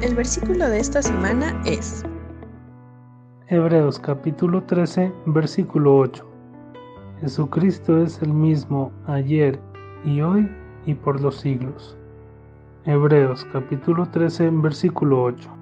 El versículo de esta semana es Hebreos capítulo 13, versículo 8. Jesucristo es el mismo ayer y hoy y por los siglos. Hebreos capítulo 13, versículo 8.